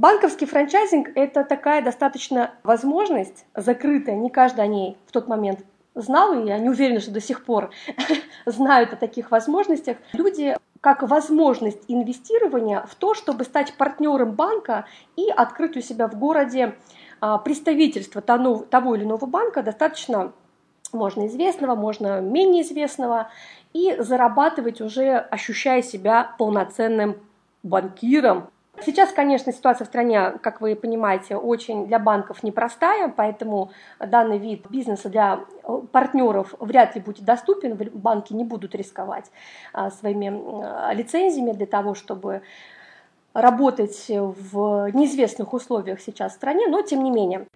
Банковский франчайзинг – это такая достаточно возможность, закрытая, не каждый о ней в тот момент знал, и я не уверена, что до сих пор знают о таких возможностях. Люди как возможность инвестирования в то, чтобы стать партнером банка и открыть у себя в городе а, представительство того или иного банка достаточно можно известного, можно менее известного, и зарабатывать уже, ощущая себя полноценным банкиром. Сейчас, конечно, ситуация в стране, как вы понимаете, очень для банков непростая, поэтому данный вид бизнеса для партнеров вряд ли будет доступен, банки не будут рисковать а, своими лицензиями для того, чтобы работать в неизвестных условиях сейчас в стране, но тем не менее.